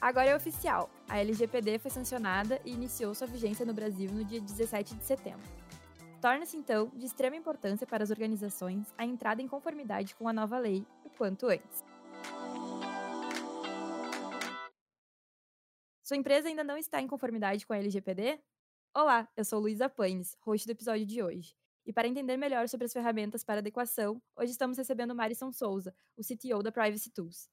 Agora é oficial. A LGPD foi sancionada e iniciou sua vigência no Brasil no dia 17 de setembro. Torna-se, então, de extrema importância para as organizações a entrada em conformidade com a nova lei o quanto antes. Sua empresa ainda não está em conformidade com a LGPD? Olá, eu sou Luísa Paines, host do episódio de hoje. E para entender melhor sobre as ferramentas para adequação, hoje estamos recebendo Marison Souza, o CTO da Privacy Tools.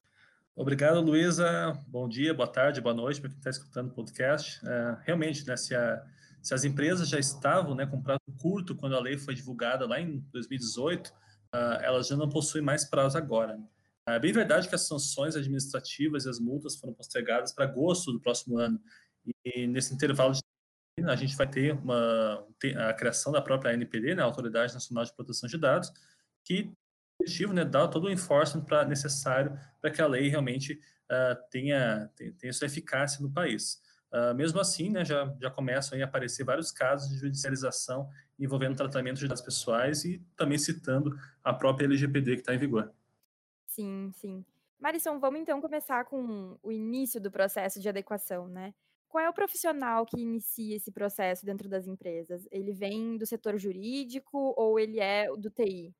Obrigado, Luísa. Bom dia, boa tarde, boa noite para quem está escutando o podcast. É, realmente, né, se, a, se, as empresas já estavam né, com prazo curto quando a lei foi divulgada lá em 2018, uh, ah, elas já não possuem mais prazo agora. É bem verdade que as sanções administrativas e as multas foram postergadas para agosto do próximo ano. E nesse intervalo de a gente vai ter uma, a criação da própria ANPD, né, Autoridade Nacional de Proteção de Dados, que objetivo, né, dar todo o enforcement pra, necessário para que a lei realmente uh, tenha, tenha, sua eficácia no país. Uh, mesmo assim, né, já, já começam a aparecer vários casos de judicialização envolvendo tratamento de dados pessoais e também citando a própria LGPD que está em vigor. Sim, sim. Marisson, vamos então começar com o início do processo de adequação, né? Qual é o profissional que inicia esse processo dentro das empresas? Ele vem do setor jurídico ou ele é do TI?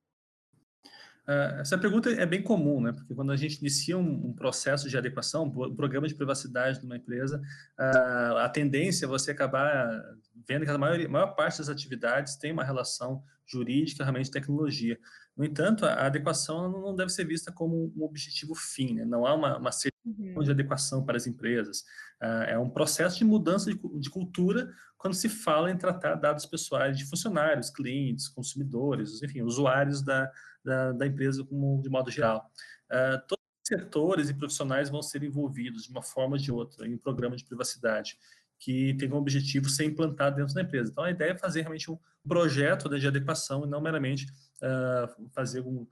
Uh, essa pergunta é bem comum, né? Porque quando a gente inicia um, um processo de adequação, um programa de privacidade de uma empresa, uh, a tendência é você acabar vendo que a maior, a maior parte das atividades tem uma relação jurídica, realmente tecnologia. No entanto, a adequação não deve ser vista como um objetivo fim, né? não há uma, uma certidão uhum. de adequação para as empresas. Uh, é um processo de mudança de, de, cultura quando se fala em tratar dados pessoais de funcionários, clientes, consumidores, enfim, usuários da, da, da empresa como, de modo geral. Uh, todos os setores e profissionais vão ser envolvidos de uma forma ou de outra em um programa de privacidade que tem como objetivo ser implantado dentro da empresa. Então, a ideia é fazer realmente um projeto de adequação e não meramente uh, fazer um,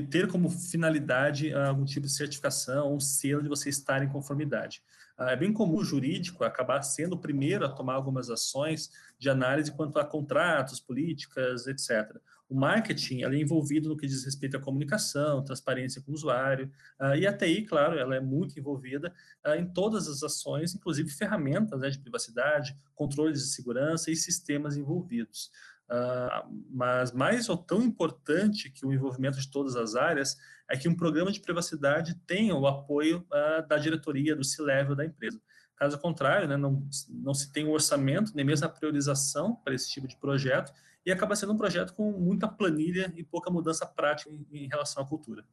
ter como finalidade uh, algum tipo de certificação, um selo de você estar em conformidade. Uh, é bem comum o jurídico acabar sendo o primeiro a tomar algumas ações de análise quanto a contratos, políticas, etc. O marketing é envolvido no que diz respeito à comunicação, transparência com o usuário, uh, e a TI, claro, ela é muito envolvida em todas as ações, inclusive ferramentas né, de privacidade, controles de segurança e sistemas envolvidos. Uh, mas mais ou tão importante que o envolvimento de todas as áreas é que um programa de privacidade tenha o apoio uh, da diretoria, do C-level da empresa. Caso contrário, né, não, não se tem o orçamento, nem mesmo a priorização para esse tipo de projeto, e acaba sendo um projeto com muita planilha e pouca mudança prática em, em relação à cultura.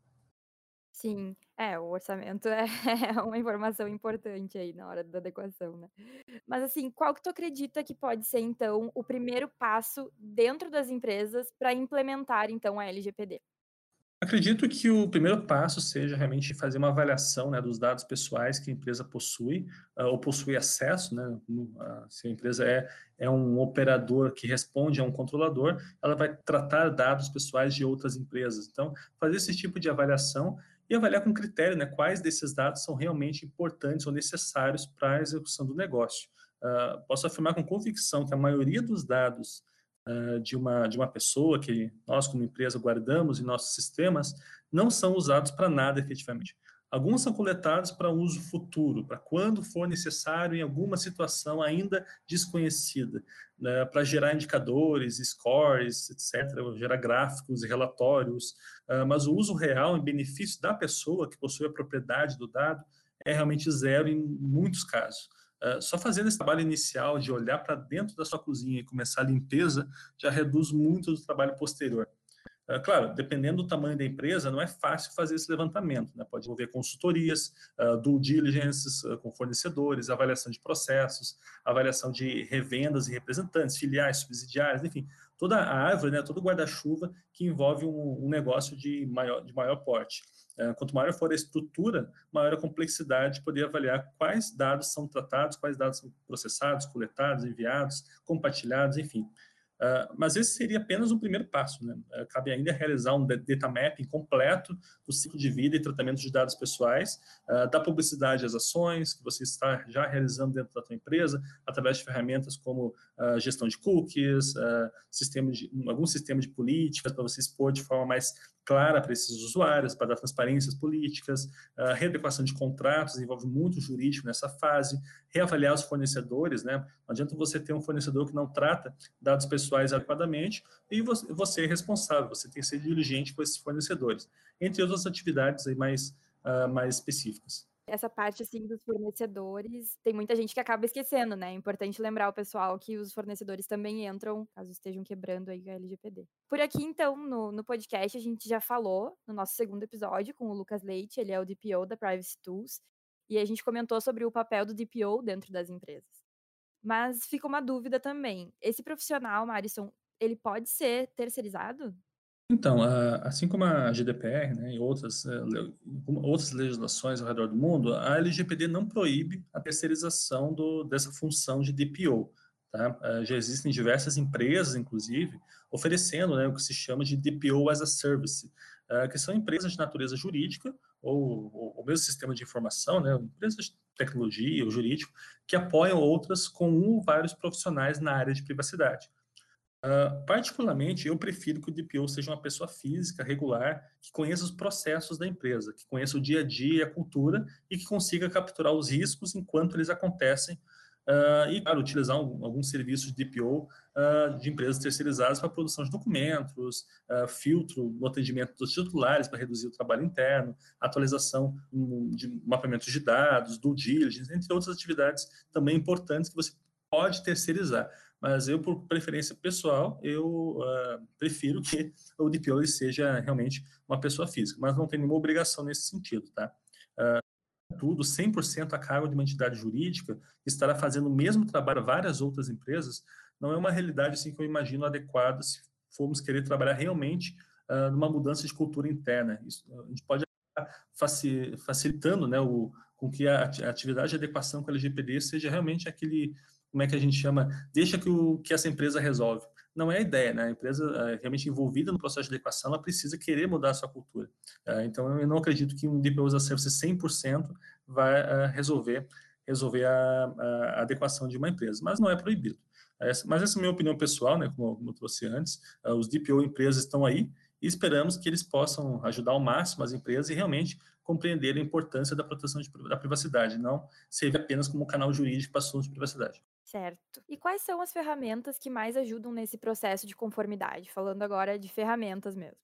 Sim, é, o orçamento é é uma informação importante aí na hora da adequação, né. Mas, assim, qual que tu acredita que pode ser, então, o primeiro passo dentro das empresas para implementar, então, a LGPD? Acredito que o primeiro passo seja realmente fazer uma avaliação, né, dos dados pessoais que a empresa possui, uh, ou possui acesso, né, se a empresa é, é um operador que responde a um controlador, ela vai tratar dados pessoais de outras empresas. Então, fazer esse tipo de avaliação e avaliar com critério né, quais desses dados são realmente importantes ou necessários para a execução do negócio. Uh, posso afirmar com convicção que a maioria dos dados uh, de, uma, de uma pessoa que nós, como empresa, guardamos em nossos sistemas, não são usados para nada efetivamente. Alguns são coletados para uso futuro, para quando for necessário em alguma situação ainda desconhecida, né, para gerar indicadores, scores, etc., gerar gráficos e relatórios, uh, mas o uso real em benefício da pessoa que possui a propriedade do dado é realmente zero em muitos casos. Uh, só fazendo esse trabalho inicial de olhar para dentro da sua cozinha e começar a limpeza já reduz muito do trabalho posterior. Ah, claro, dependendo do tamanho da empresa, não é fácil fazer esse levantamento. Né? Pode envolver consultorias, uh, due diligence uh, com fornecedores, avaliação de processos, avaliação de revendas e representantes, filiais, subsidiárias, enfim, toda a árvore, né, todo o guarda-chuva que envolve um, negócio de maior, de maior porte. Quanto maior for a estrutura, maior a complexidade de poder avaliar quais dados são tratados, quais dados são processados, coletados, enviados, compartilhados, enfim. Uh, mas esse seria apenas um primeiro passo. Né? Uh, cabe ainda realizar um data mapping completo do ciclo de vida e tratamento de dados pessoais, uh, da publicidade às ações que você está já realizando dentro da sua empresa, através de ferramentas como gestão de cookies, sistema de, algum sistema de políticas para você expor de forma mais clara para esses usuários, para dar transparências políticas, readequação de contratos, envolve muito jurídico nessa fase, reavaliar os fornecedores, né? Não adianta você ter um fornecedor que não trata dados pessoais adequadamente e você é responsável, você tem que ser diligente com esses fornecedores, entre outras atividades aí mais, uh, mais específicas essa parte assim dos fornecedores, tem muita gente que acaba esquecendo, né? É importante lembrar o pessoal que os fornecedores também entram, caso estejam quebrando aí a LGPD. Por aqui, então, no, no podcast, a gente já falou no nosso segundo episódio com o Lucas Leite, ele é o DPO da Privacy Tools, e a gente comentou sobre o papel do DPO dentro das empresas. Mas fica uma dúvida também. Esse profissional, Marison, ele pode ser terceirizado? Então, assim como a GDPR né, e outras, eh, outras legislações ao redor do mundo, a LGPD não proíbe a terceirização do, dessa função de DPO. Tá? Eh, já existem diversas empresas, inclusive, oferecendo né, o que se chama de DPO as a Service, eh, que são empresas de natureza jurídica ou, o mesmo sistema de informação, né, empresas de tecnologia ou jurídico, que apoiam outras com um ou vários profissionais na área de privacidade. Uh, particularmente, eu prefiro que o DPO seja uma pessoa física, regular, que conheça os processos da empresa, que conheça o dia a dia e a cultura e que consiga capturar os riscos enquanto eles acontecem uh, e, claro, utilizar um, alguns serviços de DPO uh, ah, de empresas terceirizadas para produção de documentos, filtro no atendimento dos titulares para reduzir o trabalho interno, atualização um, de mapeamentos de dados, due diligence, entre outras atividades também importantes que você pode terceirizar mas eu, por preferência pessoal, eu uh, prefiro que o DPO seja realmente uma pessoa física, mas não tem nenhuma obrigação nesse sentido, tá? Tudo, 100% a cargo de uma entidade jurídica, estará fazendo o mesmo trabalho várias outras empresas, não é uma realidade assim que eu imagino adequada se formos querer trabalhar realmente uh, numa mudança de cultura interna. Isso, a gente pode facilitando né, o, com que a atividade de adequação com a LGPD seja realmente aquele como é que a gente chama, deixa que, o, que essa empresa resolve. Não é a ideia, né? A empresa é realmente envolvida no processo de adequação, ela precisa querer mudar a sua cultura. É, então, eu não acredito que um DPO as a Service 100% vai uh, resolver, resolver a, a, adequação de uma empresa, mas não é proibido. Mas essa é a minha opinião pessoal, né? Como, como eu trouxe antes, uh, os DPO empresas estão aí e esperamos que eles possam ajudar ao máximo as empresas e realmente compreender a importância da proteção de, da privacidade, não servir apenas como um canal jurídico para assuntos de privacidade. Certo. E quais são as ferramentas que mais ajudam nesse processo de conformidade? Falando agora de ferramentas mesmo.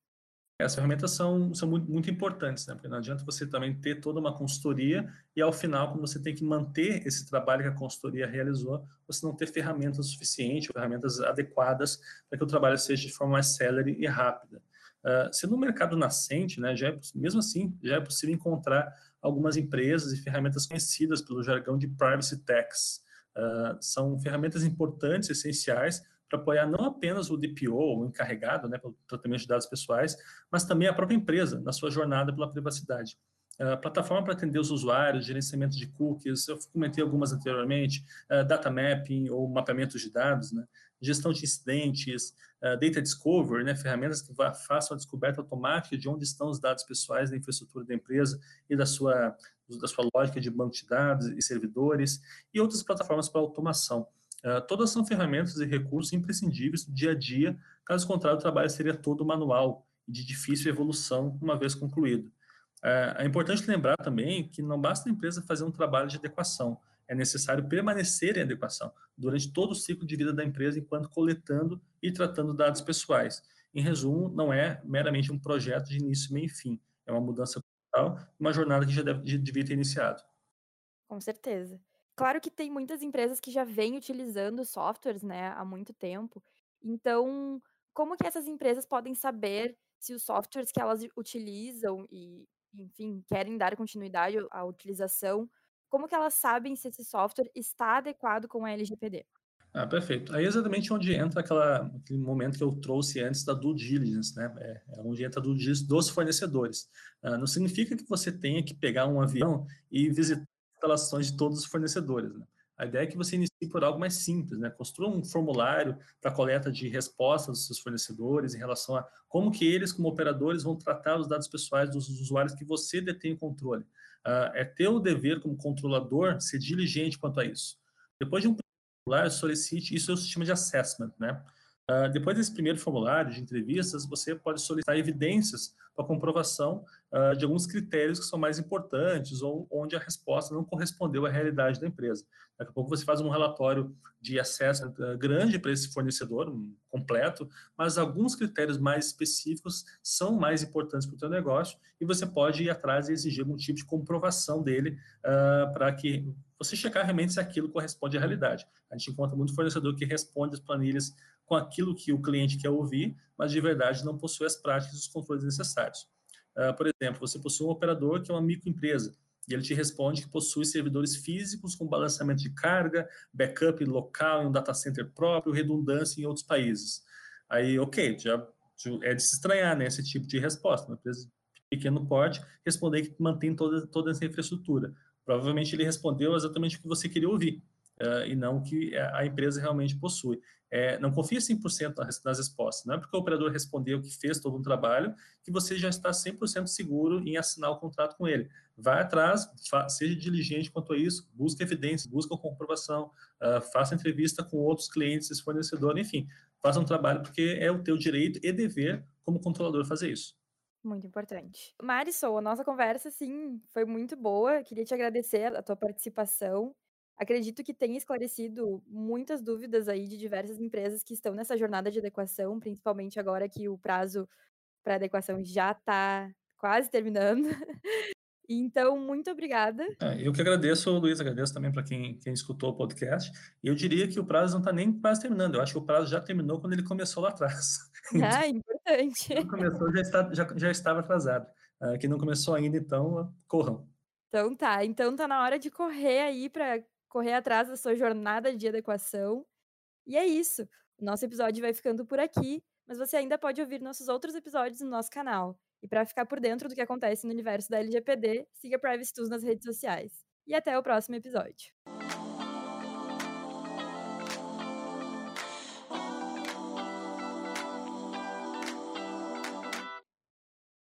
As ferramentas são, são muito, muito, importantes, né? Porque não adianta você também ter toda uma consultoria e, ao final, quando você tem que manter esse trabalho que a consultoria realizou, você não ter ferramentas suficientes, ferramentas adequadas para que o trabalho seja de forma mais célere e rápida. Uh, sendo um mercado nascente, né, já é, mesmo assim, já é possível encontrar algumas empresas e ferramentas conhecidas pelo jargão de privacy techs, Uh, são ferramentas importantes, essenciais, para apoiar não apenas o DPO, o encarregado né, pelo tratamento de dados pessoais, mas também a própria empresa na sua jornada pela privacidade. Uh, plataforma para atender os usuários, gerenciamento de cookies, eu comentei algumas anteriormente, uh, data mapping ou mapeamento de dados, né, gestão de incidentes, uh, data discovery, né, ferramentas que façam a descoberta automática de onde estão os dados pessoais da infraestrutura da empresa e da sua da sua lógica de banco de dados e servidores, e outras plataformas para automação. Uh, todas são ferramentas e recursos imprescindíveis do dia a dia, caso contrário, o trabalho seria todo manual e de difícil evolução uma vez concluído. Uh, é importante lembrar também que não basta a empresa fazer um trabalho de adequação, é necessário permanecer em adequação durante todo o ciclo de vida da empresa enquanto coletando e tratando dados pessoais. Em resumo, não é meramente um projeto de início, meio e fim, é uma mudança uma jornada que já deve, devia ter iniciado. Com certeza. Claro que tem muitas empresas que já vêm utilizando softwares, né, há muito tempo. Então, como que essas empresas podem saber se os softwares que elas utilizam e, enfim, querem dar continuidade à utilização, como que elas sabem se esse software está adequado com a LGPD? Ah, perfeito. Aí é exatamente onde entra aquela, aquele momento que eu trouxe antes da due diligence, né? É, é onde entra a due diligence dos fornecedores. Ah, não significa que você tenha que pegar um avião e visitar as instalações de todos os fornecedores, né? A ideia é que você inicie por algo mais simples, né? Construa um formulário para coleta de respostas dos seus fornecedores em relação a como que eles, como operadores, vão tratar os dados pessoais dos usuários que você detém o controle. Uh, é teu dever como controlador ser diligente quanto a isso. Depois de um solicite, isso é o sistema de assessment, né? Uh, depois desse primeiro formulário de entrevistas, você pode solicitar evidências para comprovação uh, de alguns critérios que são mais importantes ou onde a resposta não correspondeu à realidade da empresa. Daqui a pouco você faz um relatório de acesso uh, grande para esse fornecedor, um completo, mas alguns critérios mais específicos são mais importantes para o seu negócio e você pode ir atrás e exigir algum tipo de comprovação dele para que você checar realmente se aquilo corresponde à realidade. A gente encontra muito fornecedor que responde as planilhas com aquilo que o cliente quer ouvir, mas de verdade não possui as práticas e os controles necessários. Uh, por exemplo, você possui um operador que é uma microempresa, e ele te responde que possui servidores físicos com balanceamento de carga, backup local em um data center próprio, redundância em outros países. Aí, ok, já é de se estranhar né, esse tipo de resposta. Uma empresa de pequeno porte responder que mantém toda, toda essa infraestrutura. Provavelmente ele respondeu exatamente o que você queria ouvir e não que a empresa realmente possui. É, não confie 100% nas respostas. Não é porque o operador respondeu que fez todo um trabalho que você já está 100% seguro em assinar o contrato com ele. Vai atrás, seja diligente quanto a isso, busque evidências, busque comprovação, uh, faça entrevista com outros clientes, fornecedor, enfim, faça um trabalho porque é o teu direito e dever como controlador fazer isso. Muito importante. Marisol, a nossa conversa, sim, foi muito boa. Queria te agradecer a tua participação. Acredito que tenha esclarecido muitas dúvidas aí de diversas empresas que estão nessa jornada de adequação, principalmente agora que o prazo para adequação já está quase terminando. Então, muito obrigada. É, eu que agradeço, Luiz, agradeço também para quem, quem escutou o podcast. Eu diria que o prazo não está nem quase terminando, eu acho que o prazo já terminou quando ele começou lá atrás. Ah, importante. Quando começou, já, está, já, já estava atrasado. Uh, quem não começou ainda, então, corram. Então tá, então tá na hora de correr aí para correr atrás da sua jornada de adequação. E é isso. O nosso episódio vai ficando por aqui, mas você ainda pode ouvir nossos outros episódios no nosso canal. E para ficar por dentro do que acontece no universo da LGPD, siga Privacy Tools nas redes sociais. E até o próximo episódio.